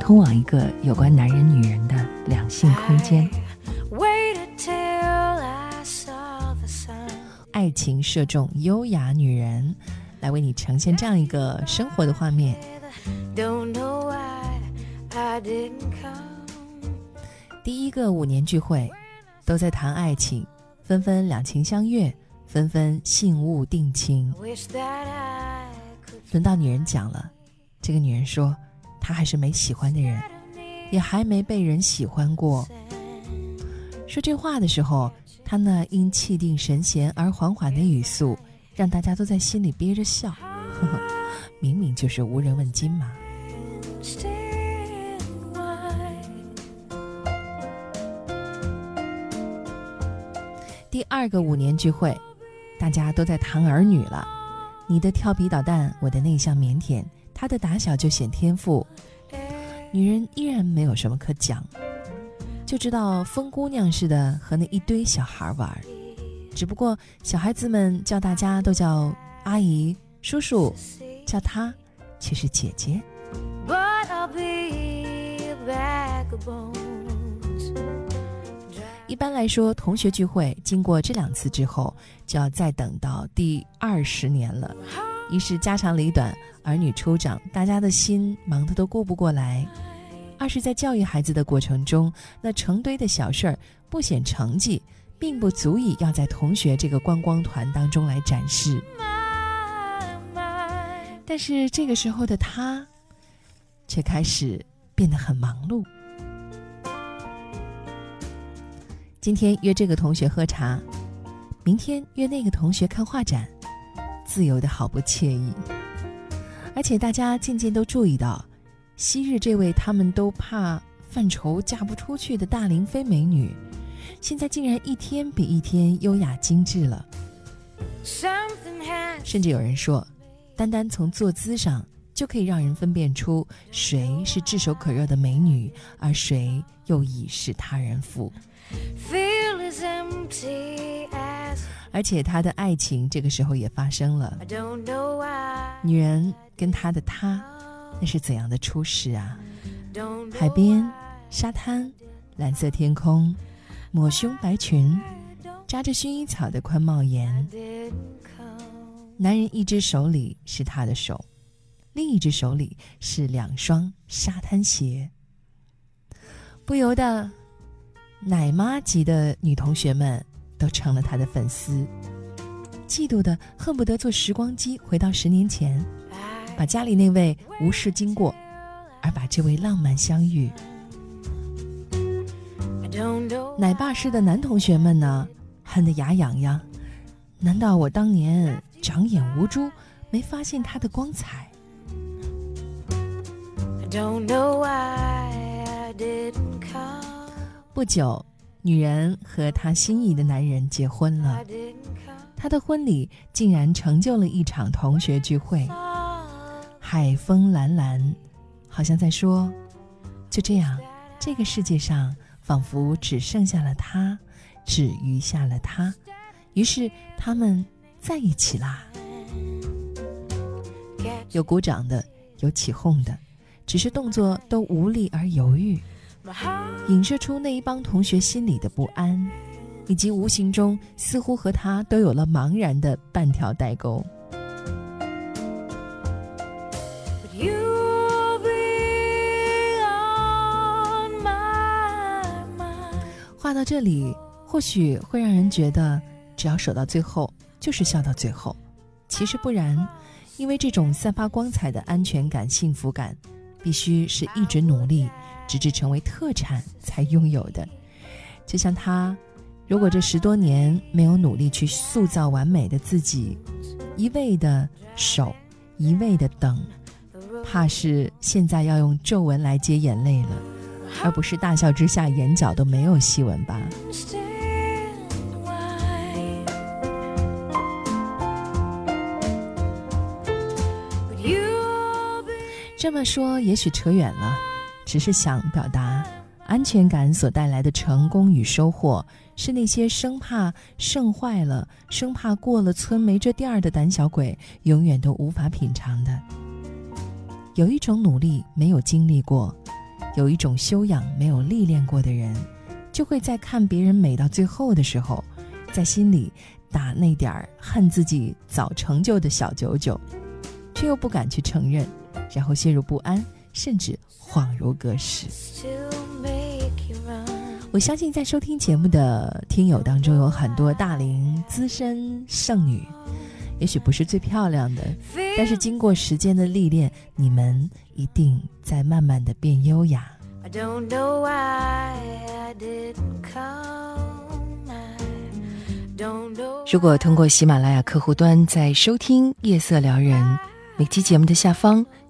通往一个有关男人、女人的两性空间。爱情射中优雅女人，来为你呈现这样一个生活的画面。第一个五年聚会，都在谈爱情，纷纷两情相悦，纷纷信物定情。轮到女人讲了，这个女人说，他还是没喜欢的人，也还没被人喜欢过。说这话的时候，他那因气定神闲而缓缓的语速，让大家都在心里憋着笑。呵呵，明明就是无人问津嘛。第二个五年聚会，大家都在谈儿女了。你的调皮捣蛋，我的内向腼腆，他的打小就显天赋。女人依然没有什么可讲，就知道疯姑娘似的和那一堆小孩玩。只不过小孩子们叫大家都叫阿姨、叔叔，叫她却是姐姐。一般来说，同学聚会经过这两次之后，就要再等到第二十年了。一是家长里短，儿女初长，大家的心忙得都顾不过来；二是，在教育孩子的过程中，那成堆的小事儿不显成绩，并不足以要在同学这个观光团当中来展示。但是这个时候的他，却开始变得很忙碌。今天约这个同学喝茶，明天约那个同学看画展，自由的好不惬意。而且大家渐渐都注意到，昔日这位他们都怕犯愁嫁不出去的大龄妃美女，现在竟然一天比一天优雅精致了。甚至有人说，单单从坐姿上就可以让人分辨出谁是炙手可热的美女，而谁又已是他人妇。而且他的爱情这个时候也发生了。女人跟他的他，那是怎样的初始啊？海边、沙滩、蓝色天空、抹胸白裙、扎着薰衣草的宽帽檐。男人一只手里是他的手，另一只手里是两双沙滩鞋。不由得。奶妈级的女同学们都成了他的粉丝，嫉妒的恨不得坐时光机回到十年前，把家里那位无视经过，而把这位浪漫相遇。奶爸式的男同学们呢，恨得牙痒痒。难道我当年长眼无珠，没发现他的光彩？不久，女人和她心仪的男人结婚了。她的婚礼竟然成就了一场同学聚会。海风蓝蓝，好像在说：就这样，这个世界上仿佛只剩下了他，只余下了他。于是他们在一起啦。有鼓掌的，有起哄的，只是动作都无力而犹豫。影射出那一帮同学心里的不安，以及无形中似乎和他都有了茫然的半条代沟。话到这里，或许会让人觉得，只要守到最后，就是笑到最后。其实不然，因为这种散发光彩的安全感、幸福感，必须是一直努力。直至成为特产才拥有的，就像他，如果这十多年没有努力去塑造完美的自己，一味的守，一味的等，怕是现在要用皱纹来接眼泪了。而不是大笑之下眼角都没有细纹吧。这么说也许扯远了，只是想表达，安全感所带来的成功与收获，是那些生怕剩坏了、生怕过了村没这店儿的胆小鬼永远都无法品尝的。有一种努力没有经历过，有一种修养没有历练过的人，就会在看别人美到最后的时候，在心里打那点儿恨自己早成就的小九九，却又不敢去承认。然后陷入不安，甚至恍如隔世。我相信在收听节目的听友当中，有很多大龄资深剩女，也许不是最漂亮的，但是经过时间的历练，你们一定在慢慢的变优雅。如果通过喜马拉雅客户端在收听《夜色撩人》。每期节目的下方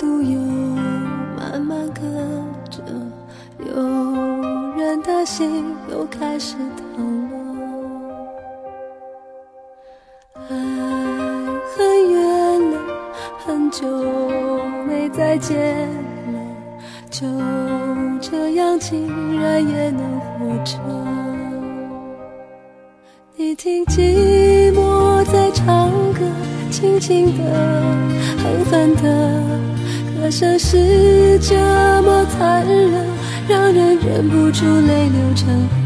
独有慢慢隔着，有人的心又开始疼了，爱很远了，很久没再见了，就这样竟然也能活着。你听寂寞在唱歌，轻轻的，狠狠的，歌声是这么残忍。让人忍不住泪流成河。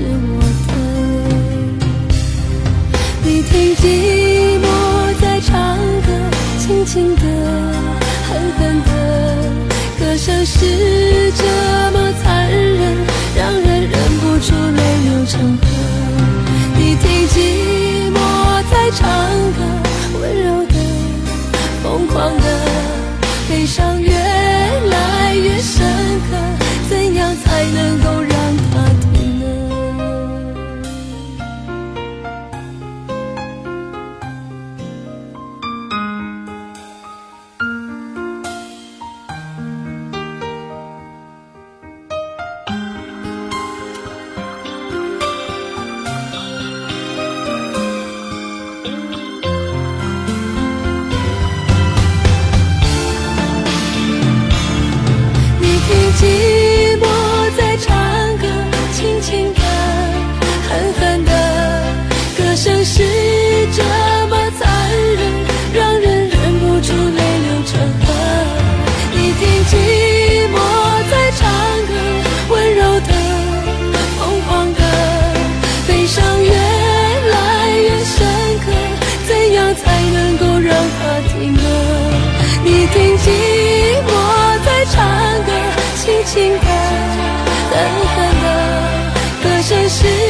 是我的？你听寂寞在唱歌，轻轻的，狠狠的，歌声是珍惜